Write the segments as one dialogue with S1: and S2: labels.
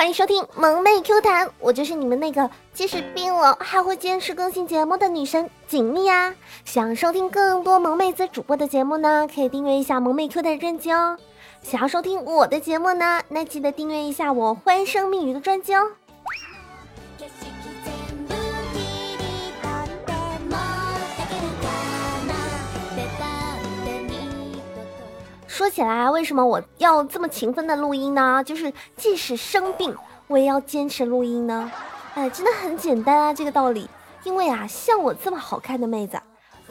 S1: 欢迎收听萌妹 Q 弹，我就是你们那个即使病了还会坚持更新节目的女神锦觅呀。想收听更多萌妹子主播的节目呢，可以订阅一下萌妹 Q 弹专辑哦。想要收听我的节目呢，那记得订阅一下我欢声蜜语的专辑哦。说起来，为什么我要这么勤奋的录音呢？就是即使生病，我也要坚持录音呢。哎，真的很简单啊，这个道理。因为啊，像我这么好看的妹子，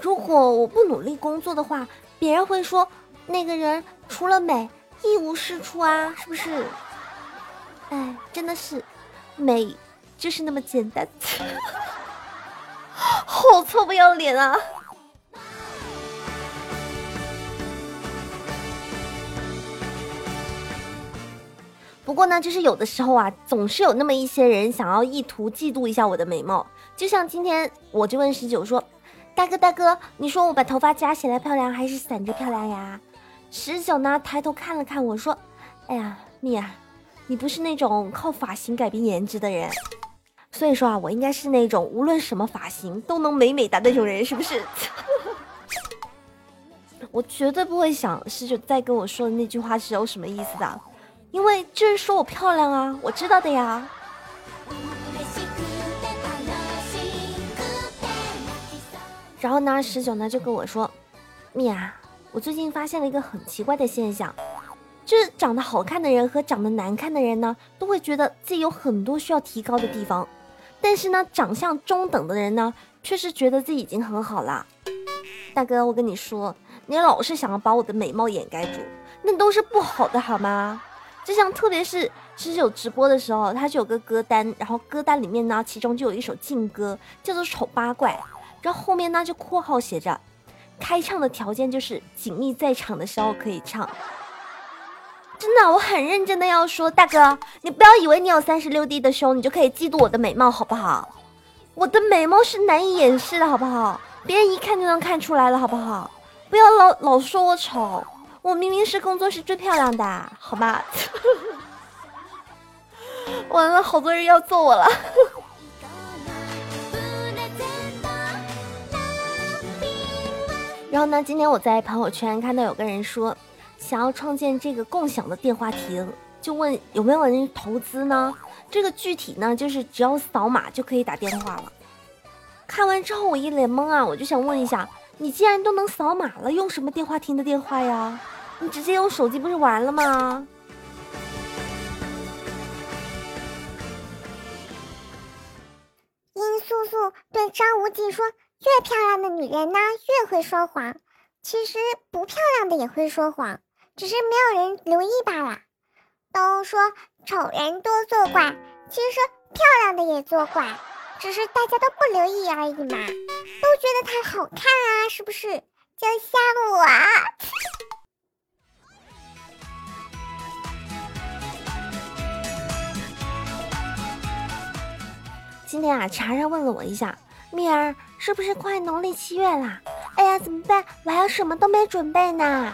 S1: 如果我不努力工作的话，别人会说那个人除了美一无是处啊，是不是？哎，真的是，美就是那么简单，好臭不要脸啊！不过呢，就是有的时候啊，总是有那么一些人想要意图嫉妒一下我的美貌。就像今天，我就问十九说：“大哥大哥，你说我把头发夹起来漂亮，还是散着漂亮呀？”十九呢，抬头看了看我说：“哎呀，蜜啊，你不是那种靠发型改变颜值的人，所以说啊，我应该是那种无论什么发型都能美美的那种人，是不是？” 我绝对不会想十九再跟我说的那句话是有什么意思的。因为就是说我漂亮啊，我知道的呀。然后呢，十九呢就跟我说：“蜜啊，我最近发现了一个很奇怪的现象，就是长得好看的人和长得难看的人呢，都会觉得自己有很多需要提高的地方，但是呢，长相中等的人呢，却是觉得自己已经很好了。大哥，我跟你说，你老是想要把我的美貌掩盖住，那都是不好的，好吗？”就像特别是十九直播的时候，他就有个歌单，然后歌单里面呢，其中就有一首劲歌，叫做《丑八怪》，然后后面呢就括号写着，开唱的条件就是锦觅在场的时候可以唱。真的，我很认真的要说，大哥，你不要以为你有三十六 D 的胸，你就可以嫉妒我的美貌，好不好？我的美貌是难以掩饰的，好不好？别人一看就能看出来了，好不好？不要老老说我丑。我明明是工作室最漂亮的，好吗？完了，好多人要揍我了。然后呢，今天我在朋友圈看到有个人说，想要创建这个共享的电话亭，就问有没有人投资呢？这个具体呢，就是只要扫码就可以打电话了。看完之后我一脸懵啊，我就想问一下。你既然都能扫码了，用什么电话亭的电话呀？你直接用手机不是完了吗？
S2: 殷素素对张无忌说：“越漂亮的女人呢，越会说谎。其实不漂亮的也会说谎，只是没有人留意罢了。都说丑人多作怪，其实漂亮的也作怪。”只是大家都不留意而已嘛，都觉得它好看啊，是不是？就像我。
S1: 今天啊，查查问了我一下，蜜儿是不是快农历七月啦？哎呀，怎么办？我还有什么都没准备呢。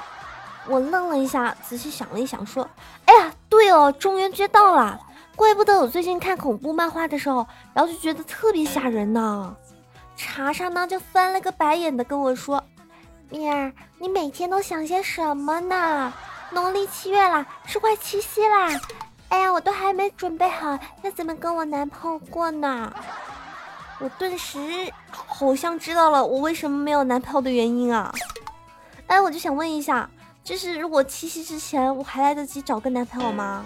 S1: 我愣了一下，仔细想了一想，说：“哎呀，对哦，中元节到了。”怪不得我最近看恐怖漫画的时候，然后就觉得特别吓人呢。查查呢就翻了个白眼的跟我说：“蜜儿，你每天都想些什么呢？农历七月啦，是快七夕啦！哎呀，我都还没准备好要怎么跟我男朋友过呢。”我顿时好像知道了我为什么没有男朋友的原因啊！哎，我就想问一下，就是如果七夕之前我还来得及找个男朋友吗？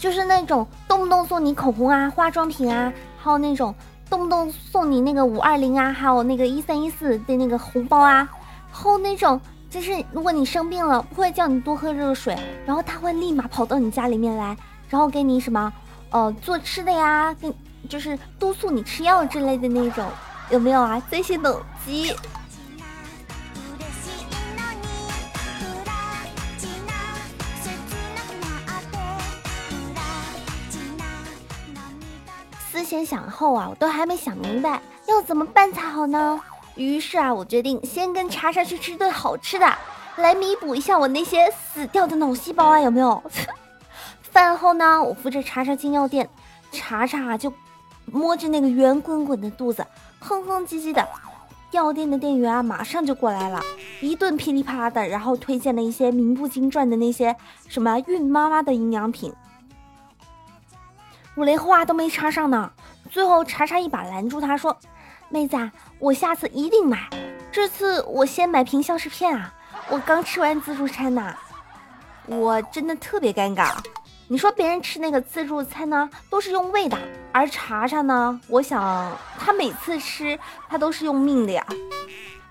S1: 就是那种动不动送你口红啊、化妆品啊，还有那种动不动送你那个五二零啊，还有那个一三一四的那个红包啊，还有那种就是如果你生病了，不会叫你多喝热水，然后他会立马跑到你家里面来，然后给你什么呃做吃的呀，给就是督促你吃药之类的那种，有没有啊？这些等级。先想后啊，我都还没想明白要怎么办才好呢。于是啊，我决定先跟查查去吃顿好吃的，来弥补一下我那些死掉的脑细胞啊，有没有？饭后呢，我扶着查查进药店，查查就摸着那个圆滚滚的肚子，哼哼唧唧的。药店的店员啊，马上就过来了，一顿噼里啪啦的，然后推荐了一些名不经传的那些什么孕妈妈的营养品。我连话都没插上呢，最后查查一把拦住他说：“妹子，我下次一定买，这次我先买瓶消食片啊，我刚吃完自助餐呐。”我真的特别尴尬。你说别人吃那个自助餐呢，都是用胃的，而查查呢，我想他每次吃他都是用命的呀，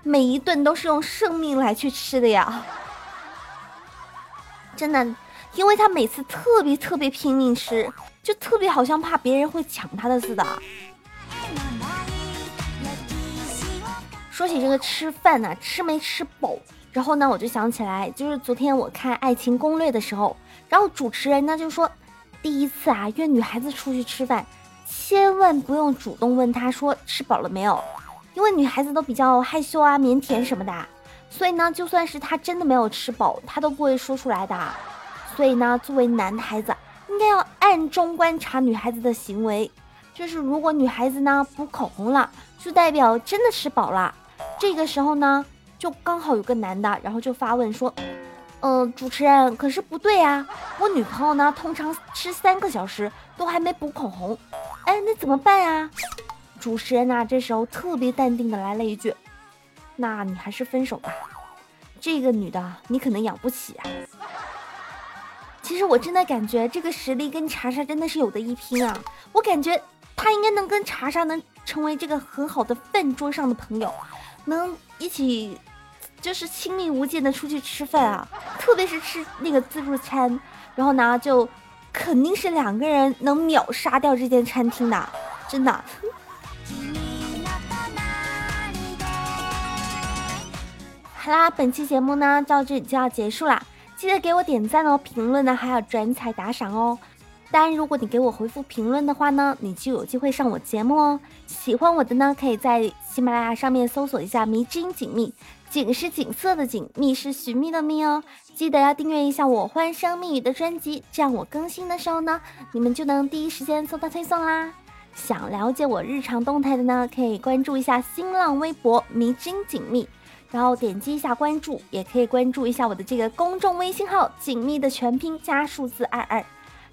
S1: 每一顿都是用生命来去吃的呀，真的，因为他每次特别特别拼命吃，就特别好像怕别人会抢他的似的。说起这个吃饭呢，吃没吃饱？然后呢，我就想起来，就是昨天我看《爱情攻略》的时候，然后主持人呢就说，第一次啊约女孩子出去吃饭，千万不用主动问她说吃饱了没有，因为女孩子都比较害羞啊、腼腆什么的，所以呢，就算是她真的没有吃饱，她都不会说出来的。所以呢，作为男孩子，应该要暗中观察女孩子的行为，就是如果女孩子呢补口红了，就代表真的吃饱了。这个时候呢。就刚好有个男的，然后就发问说：“嗯，主持人，可是不对啊，我女朋友呢，通常吃三个小时都还没补口红，哎，那怎么办啊？”主持人呢，这时候特别淡定的来了一句：“那你还是分手吧，这个女的你可能养不起啊。”其实我真的感觉这个实力跟查查真的是有的一拼啊，我感觉他应该能跟查查能成为这个很好的饭桌上的朋友，能一起。就是亲密无间的出去吃饭啊，特别是吃那个自助餐，然后呢，就肯定是两个人能秒杀掉这间餐厅的，真的。好啦，本期节目呢到这里就要结束啦，记得给我点赞哦，评论呢还要转采打赏哦。当然，如果你给我回复评论的话呢，你就有机会上我节目哦。喜欢我的呢，可以在喜马拉雅上面搜索一下“迷之音锦觅”。景是景色的锦，蜜是寻觅的蜜哦。记得要订阅一下我欢声蜜语的专辑，这样我更新的时候呢，你们就能第一时间收到推送啦。想了解我日常动态的呢，可以关注一下新浪微博迷津锦觅，然后点击一下关注，也可以关注一下我的这个公众微信号锦觅的全拼加数字二二，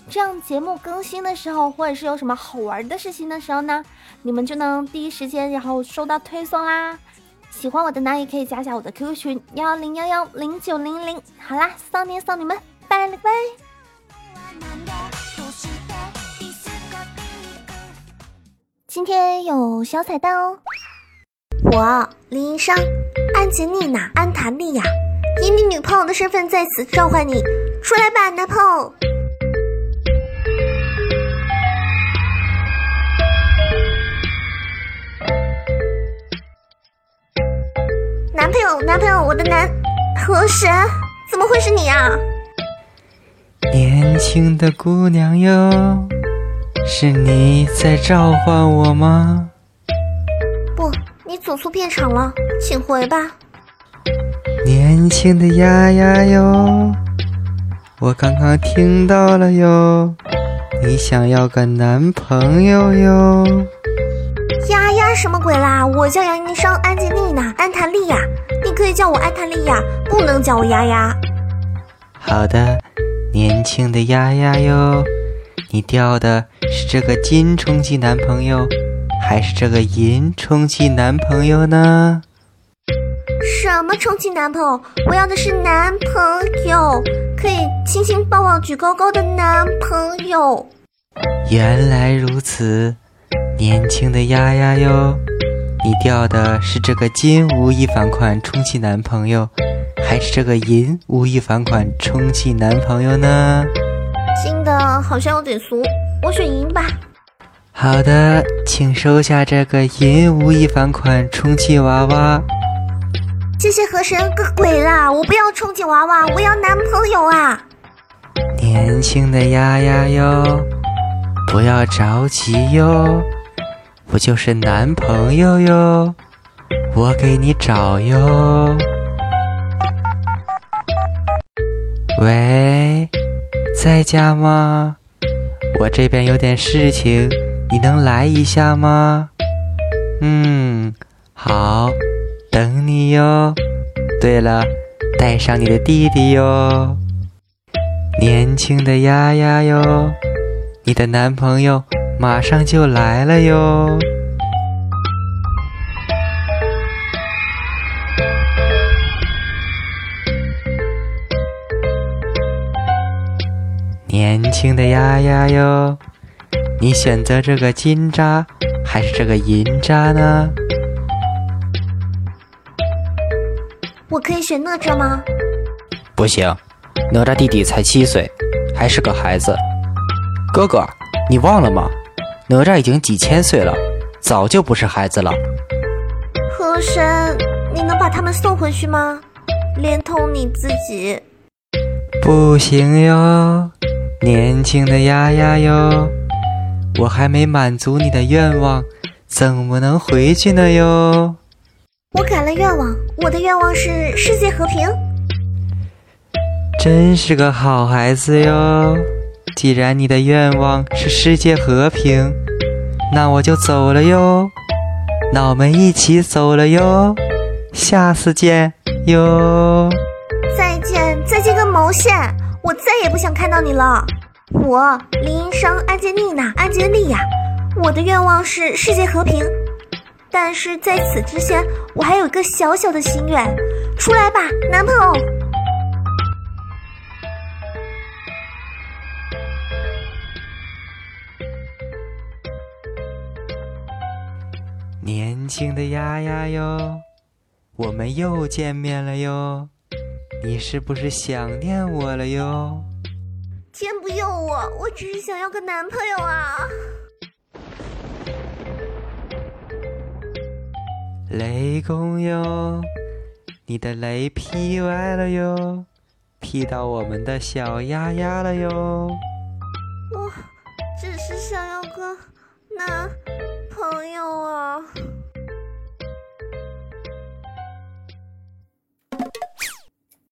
S1: 这样节目更新的时候，或者是有什么好玩的事情的时候呢，你们就能第一时间然后收到推送啦。喜欢我的呢，也可以加下我的 QQ 群幺零幺幺零九零零。好啦，少年少女们，拜了个拜。今天有小彩蛋哦，我林一商、安吉丽娜、安塔利亚，以你女朋友的身份在此召唤你，出来吧，男朋友。男朋友，男朋友，我的男河神，怎么会是你啊？
S3: 年轻的姑娘哟，是你在召唤我吗？
S1: 不，你走错片场了，请回吧。
S3: 年轻的丫丫哟，我刚刚听到了哟，你想要个男朋友哟。
S1: 丫丫什么鬼啦？我叫杨医生，安吉丽娜，安塔利亚，你可以叫我安塔利亚，不能叫我丫丫。
S3: 好的，年轻的丫丫哟，你钓的是这个金充气男朋友，还是这个银充气男朋友呢？
S1: 什么充气男朋友？我要的是男朋友，可以亲亲抱抱举高高的男朋友。
S3: 原来如此。年轻的丫丫哟，你钓的是这个金无一返款充气男朋友，还是这个银无一返款充气男朋友呢？
S1: 金的好像有点俗，我选银吧。
S3: 好的，请收下这个银无一返款充气娃娃。
S1: 谢谢河神，个鬼啦！我不要充气娃娃，我要男朋友啊！
S3: 年轻的丫丫哟，不要着急哟。不就是男朋友哟，我给你找哟。喂，在家吗？我这边有点事情，你能来一下吗？嗯，好，等你哟。对了，带上你的弟弟哟。年轻的丫丫哟，你的男朋友马上就来了哟。年轻的丫丫哟，你选择这个金渣还是这个银渣呢？
S1: 我可以选哪吒吗？
S4: 不行，哪吒弟弟才七岁，还是个孩子。哥哥，你忘了吗？哪吒已经几千岁了，早就不是孩子了。
S1: 河神，你能把他们送回去吗？连同你自己。
S3: 不行哟。年轻的丫丫哟，我还没满足你的愿望，怎么能回去呢哟？
S1: 我改了愿望，我的愿望是世界和平。
S3: 真是个好孩子哟！既然你的愿望是世界和平，那我就走了哟。那我们一起走了哟，下次见哟。
S1: 再见，再见个毛线！我再也不想看到你了。我林英生、安吉丽娜、安吉丽亚，我的愿望是世界和平。但是在此之前，我还有一个小小的心愿。出来吧，男朋友。
S3: 年轻的丫丫哟，我们又见面了哟。你是不是想念我了哟？
S1: 天不佑我，我只是想要个男朋友啊！
S3: 雷公哟，你的雷劈歪了哟，劈到我们的小丫丫了哟。
S1: 我只是想要个男朋友啊！